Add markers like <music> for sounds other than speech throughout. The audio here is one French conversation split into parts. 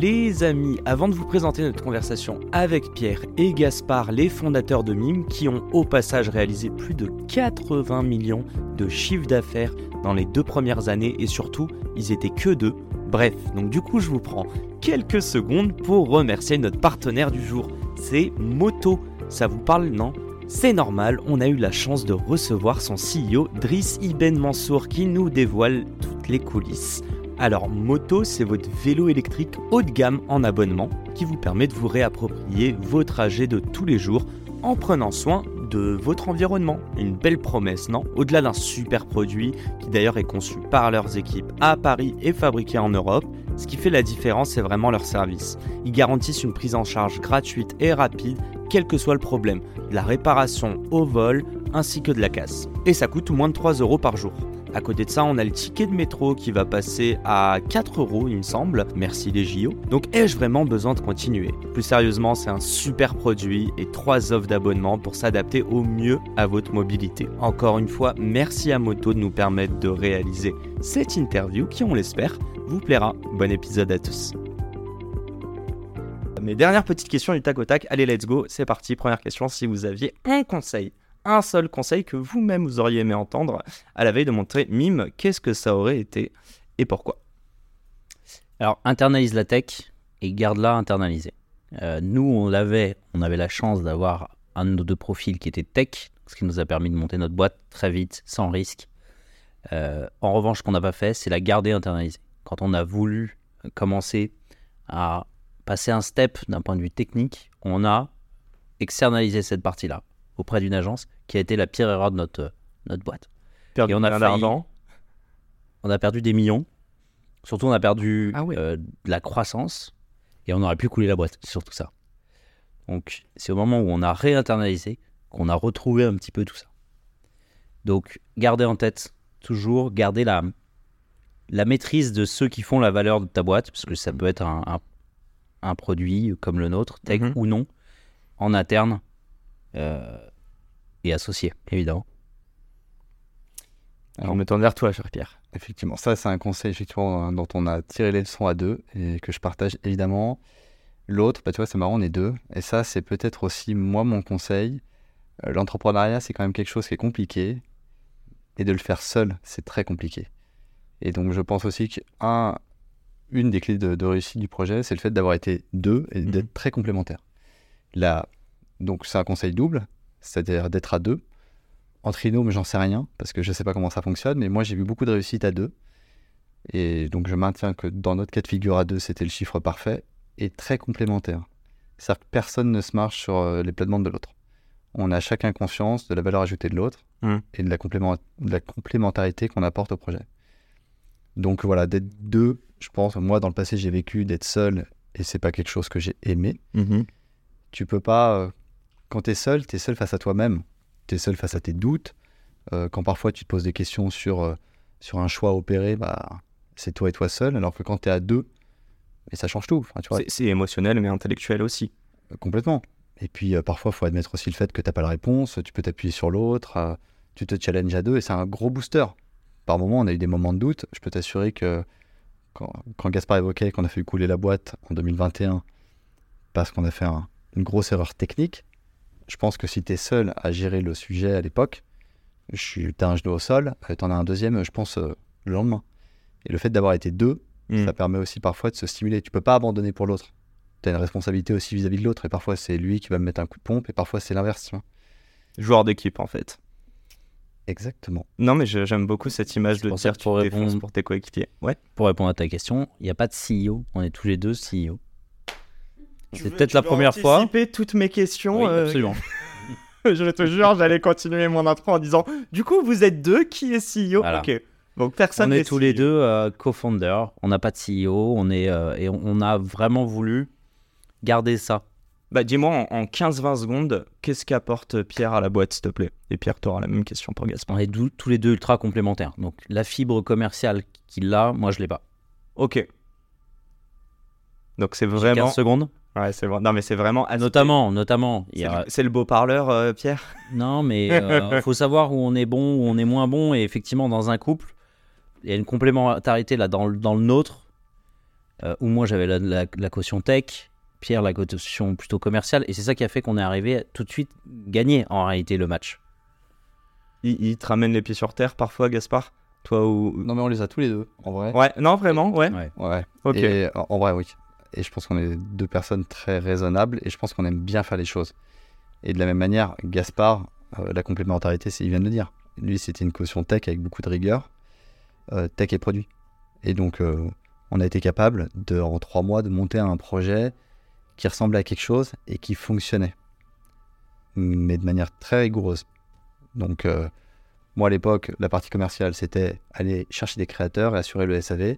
Les amis, avant de vous présenter notre conversation avec Pierre et Gaspard, les fondateurs de Mime, qui ont au passage réalisé plus de 80 millions de chiffres d'affaires dans les deux premières années et surtout, ils étaient que deux. Bref, donc du coup, je vous prends quelques secondes pour remercier notre partenaire du jour. C'est Moto. Ça vous parle, non? C'est normal, on a eu la chance de recevoir son CEO Driss Ibn Mansour qui nous dévoile toutes les coulisses. Alors Moto, c'est votre vélo électrique haut de gamme en abonnement qui vous permet de vous réapproprier vos trajets de tous les jours en prenant soin de votre environnement. Une belle promesse, non? Au-delà d'un super produit qui d'ailleurs est conçu par leurs équipes à Paris et fabriqué en Europe, ce qui fait la différence, c'est vraiment leur service. Ils garantissent une prise en charge gratuite et rapide, quel que soit le problème, de la réparation au vol ainsi que de la casse. Et ça coûte moins de 3 euros par jour. À côté de ça, on a le ticket de métro qui va passer à 4 euros, il me semble. Merci les JO. Donc, ai-je vraiment besoin de continuer? Plus sérieusement, c'est un super produit et 3 offres d'abonnement pour s'adapter au mieux à votre mobilité. Encore une fois, merci à Moto de nous permettre de réaliser cette interview qui, on l'espère, vous plaira. Bon épisode à tous. Mes dernières petites questions du tac au tac. Allez, let's go, c'est parti. Première question, si vous aviez un conseil un seul conseil que vous-même vous auriez aimé entendre à la veille de montrer Mime, qu'est-ce que ça aurait été et pourquoi? Alors, internalise la tech et garde-la internalisée. Euh, nous, on l'avait, on avait la chance d'avoir un de nos deux profils qui était tech, ce qui nous a permis de monter notre boîte très vite, sans risque. Euh, en revanche, ce qu'on n'a pas fait, c'est la garder internalisée. Quand on a voulu commencer à passer un step d'un point de vue technique, on a externalisé cette partie-là auprès d'une agence qui a été la pire erreur de notre, notre boîte. et on a failli, On a perdu des millions. Surtout, on a perdu ah euh, de la croissance et on aurait pu couler la boîte, c'est surtout ça. Donc, c'est au moment où on a réinternalisé qu'on a retrouvé un petit peu tout ça. Donc, gardez en tête toujours, gardez la, la maîtrise de ceux qui font la valeur de ta boîte, parce que ça peut être un, un, produit comme le nôtre, tech mhm. ou non, en interne. Euh, et associé, évidemment. Alors, me tourne vers toi, cher Pierre. Effectivement, ça, c'est un conseil effectivement euh, dont on a tiré les leçons à deux et que je partage évidemment. L'autre, bah, tu vois, c'est marrant, on est deux. Et ça, c'est peut-être aussi moi mon conseil. Euh, l'entrepreneuriat, c'est quand même quelque chose qui est compliqué. Et de le faire seul, c'est très compliqué. Et donc, je pense aussi qu'une une des clés de, réussite du projet, c'est le fait d'avoir été deux et d'être mhm. très complémentaires. Là, donc, c'est un conseil double c'est-à-dire d'être à deux. En trinôme, j'en sais rien, parce que je ne sais pas comment ça fonctionne, mais moi j'ai vu beaucoup de réussite à deux. Et donc je maintiens que dans notre cas de figure à deux, c'était le chiffre parfait et très complémentaire. C'est-à-dire que personne ne se marche sur euh, les plates-bandes de l'autre. On a chacun conscience de la valeur ajoutée de l'autre mmh. et de la, de la complémentarité qu'on apporte au projet. Donc voilà, d'être deux, je pense, moi dans le passé j'ai vécu d'être seul et c'est pas quelque chose que j'ai aimé. Mmh tu peux pas euh, quand tu es seul, tu es seul face à toi-même. Tu es seul face à tes doutes. Euh, quand parfois tu te poses des questions sur, euh, sur un choix opéré, bah, c'est toi et toi seul. Alors que quand tu es à deux, et ça change tout. c'est émotionnel, mais intellectuel aussi. Euh, complètement. Et puis parfois, il faut admettre aussi le fait que tu n'as pas la réponse. Tu peux t'appuyer sur l'autre. tu te challenges à deux et c'est un gros booster. Par moments, on a eu des moments de doute. Je peux t'assurer que quand, quand, Gaspard évoquait qu'on a fait couler la boîte en 2021 parce qu'on a fait une grosse erreur technique, je pense que si tu es seul à gérer le sujet à l'époque, tu as un genou au sol, euh, tu en as un deuxième, je pense, euh, le lendemain. Et le fait d'avoir été deux, hmm. ça permet aussi parfois de se stimuler. Tu peux pas abandonner pour l'autre. Tu as une responsabilité aussi vis-à-vis de l'autre. Et parfois, c'est lui qui va me mettre un coup de pompe, et parfois, c'est l'inverse. Joueur d'équipe, en fait. Exactement. Non, mais j'aime beaucoup cette image de dire pour tu pour tes coéquipiers. Ouais. Pour répondre à ta question, il n'y a pas de CEO. On est tous les deux CEO. C'est peut-être la première fois. anticiper toutes mes questions. Oui, euh, absolument. <laughs> je te jure, j'allais continuer mon intro en disant Du coup, vous êtes deux, qui est CEO Ok. Donc personne on est tous les CEO. deux euh, co-founders. On n'a pas de CEO. On est euh, et on, on a vraiment voulu garder ça. Bah dis-moi en, en 15-20 secondes, qu'est-ce qu'apporte Pierre à la boîte, s'il te plaît? Et Pierre, tu auras la même question pour Gaspard. On est tous les deux ultra complémentaires. Donc la fibre commerciale qu'il a, moi je l'ai pas. Ok. Donc c'est vraiment... 15 secondes. Ouais, c'est vrai. Non mais c'est vraiment... aspect- Notamment, notamment. C'est a- le- C'est le beau parleur, euh, Pierre? Non, mais il <laughs> faut savoir où on est bon, où on est moins bon. Et effectivement, dans un couple, il y a une complémentarité là dans, le- dans le nôtre, euh, où moi j'avais la, la- la caution tech, Pierre la caution plutôt commerciale. Et c'est ça qui a fait qu'on est arrivé à tout de suite gagner en réalité le match. il, il te ramène les pieds sur terre parfois, Gaspard? Toi ou... Non, mais on les a tous les deux, en vrai. Ouais, non, vraiment, ouais. Ouais. Ouais. Ok. Et en en vrai, oui. Et je pense qu'on est deux personnes très raisonnables et je pense qu'on aime bien faire les choses. Et de la même manière, Gaspard, euh, la complémentarité, c'est, il vient de le dire. Lui, c'était une caution tech avec beaucoup de rigueur, euh, tech et produit. Et donc, euh, on a été capable, en trois mois, de monter un projet qui ressemblait à quelque chose et qui fonctionnait. Mais de manière très rigoureuse. Donc, moi, à l'époque, la partie commerciale, c'était aller chercher des créateurs et assurer le SAV.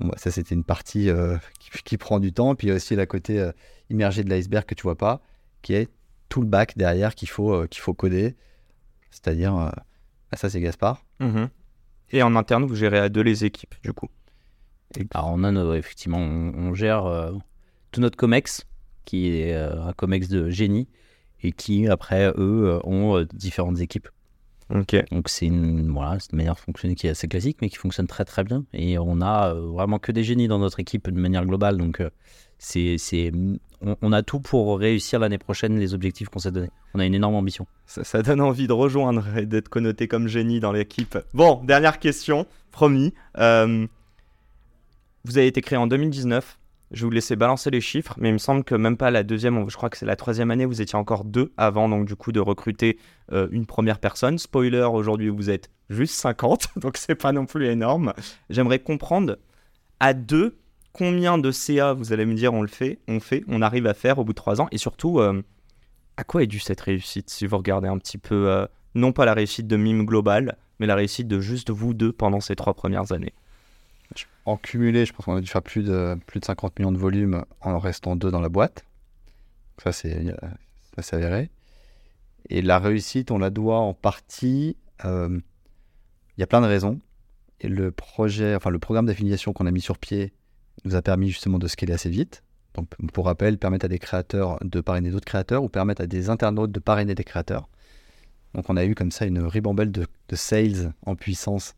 Bon, bah, ça, c'était une partie euh, qui, qui prend du temps. Puis il y a aussi la côté euh, immergé de l'iceberg que tu vois pas, qui est tout le bac derrière qu'il faut, euh, qu'il faut coder. C'est-à-dire, euh, bah, ça, c'est Gaspard. Mhm. Et en interne, vous gérez à deux les équipes, du coup. Alors on a nos- effectivement, on, on gère euh, tout notre comex, qui est euh, un comex de génie, et qui après eux ont euh, différentes équipes. Ok. Donc c'est une, voilà, une manière de fonctionner qui est assez classique, mais qui fonctionne très très bien. Et on a euh, vraiment que des génies dans notre équipe de manière globale. Donc euh, c'est, c'est, on, on a tout pour réussir l'année prochaine les objectifs qu'on s'est donnés. On a une énorme ambition. Ça, ça donne envie de rejoindre et d'être connoté comme génie dans l'équipe. Bon, dernière question, promis. Euh, vous avez été créé en 2019. Je vais vous laisser balancer les chiffres, mais il me semble que même pas la deuxième, je crois que c'est la troisième année, vous étiez encore deux avant, donc du coup de recruter euh, une première personne. Spoiler, aujourd'hui vous êtes juste 50, <laughs> donc c'est pas non plus énorme. J'aimerais comprendre à deux combien de CA, vous allez me dire, on le fait, on fait, on arrive à faire au bout de trois ans, et surtout euh, à quoi est due cette réussite si vous regardez un petit peu, euh, non pas la réussite de Mime Global, mais la réussite de juste vous deux pendant ces trois premières années? En cumulé, je pense qu'on a dû faire plus de, plus de 50 millions de volumes en restant deux dans la boîte. Ça, c'est euh, avéré. Et la réussite, on la doit en partie. euh, Il y a plein de raisons. Le projet, enfin le programme d'affiliation qu'on a mis sur pied nous a permis justement de scaler assez vite. Donc, pour rappel, permettre à des créateurs de parrainer d'autres créateurs ou permettre à des internautes de parrainer des créateurs. Donc, on a eu comme ça une ribambelle de sales en puissance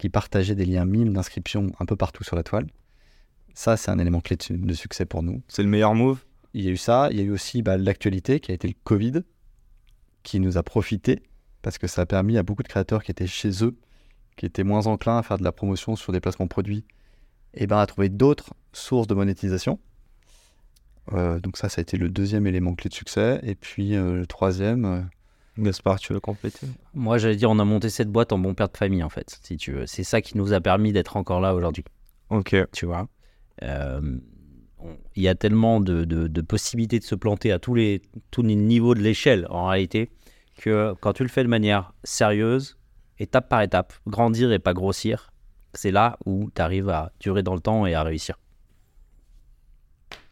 qui partageaient des liens mimes d'inscription un peu partout sur la toile. Ça, c'est un élément clé de, su- de succès pour nous. C'est le meilleur move? Il y a eu ça, il y a eu aussi bah, l'actualité qui a été le Covid, qui nous a profité parce que ça a permis à beaucoup de créateurs qui étaient chez eux, qui étaient moins enclins à faire de la promotion sur des placements produits, et ben à trouver d'autres sources de monétisation. Euh, donc ça, ça a été le deuxième élément clé de succès. Et puis euh, le troisième, euh, Gaspard, tu veux compléter? Moi, j'allais dire, on a monté cette boîte en bon père de famille, en fait, si tu veux. C'est ça qui nous a permis d'être encore là aujourd'hui, Ok. tu vois? Euh, on- Il y a tellement de, de- de possibilités de se planter à tous les, tous les niveaux de l'échelle, en réalité, que quand tu le fais de manière sérieuse, étape par étape, grandir et pas grossir, c'est là où tu arrives à durer dans le temps et à réussir.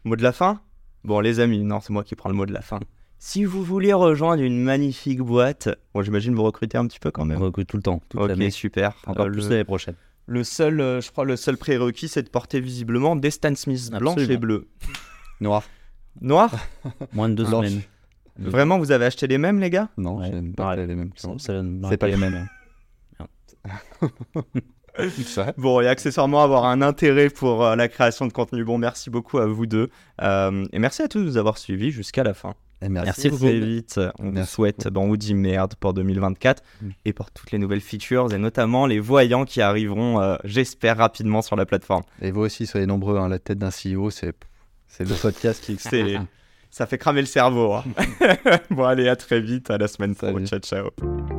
Mot de la fin? Bon, les amis, non, c'est moi qui prends le mot de la fin. Si vous voulez rejoindre une magnifique boîte, bon, j'imagine vous recrutez un petit peu quand On même. recrute tout le temps, toute Ok, l'année, super. encore Euh, plus le, l'année prochaine. le seul, euh, je crois, le seul prérequis, c'est de porter visiblement des Stan Smith blanches et bleues. <laughs> noir. Noir <laughs> Moins de deux Blanche. semaines. Vraiment, vous avez acheté les mêmes, les gars? Non, Ouais, j'aime pas pareil. les mêmes. De C'est pas les mêmes. C'est. <laughs> Bon, et accessoirement avoir un intérêt pour euh, la création de contenu. Bon, merci beaucoup à vous deux. Euh, et merci à tous de nous avoir suivis jusqu'à la fin. Et merci. Merci beaucoup. Très vite, on vous souhaite, ben, on vous dit merde pour 2024 Mm. et pour toutes les nouvelles features et notamment les voyants qui arriveront, euh, j'espère, rapidement sur la plateforme. Et vous aussi, soyez nombreux. hein, la tête d'un CEO, c'est le podcast qui. <laughs> Ça fait cramer le cerveau. hein. <laughs> bon, allez, à très vite, à la semaine pro. Salut. Ciao, ciao.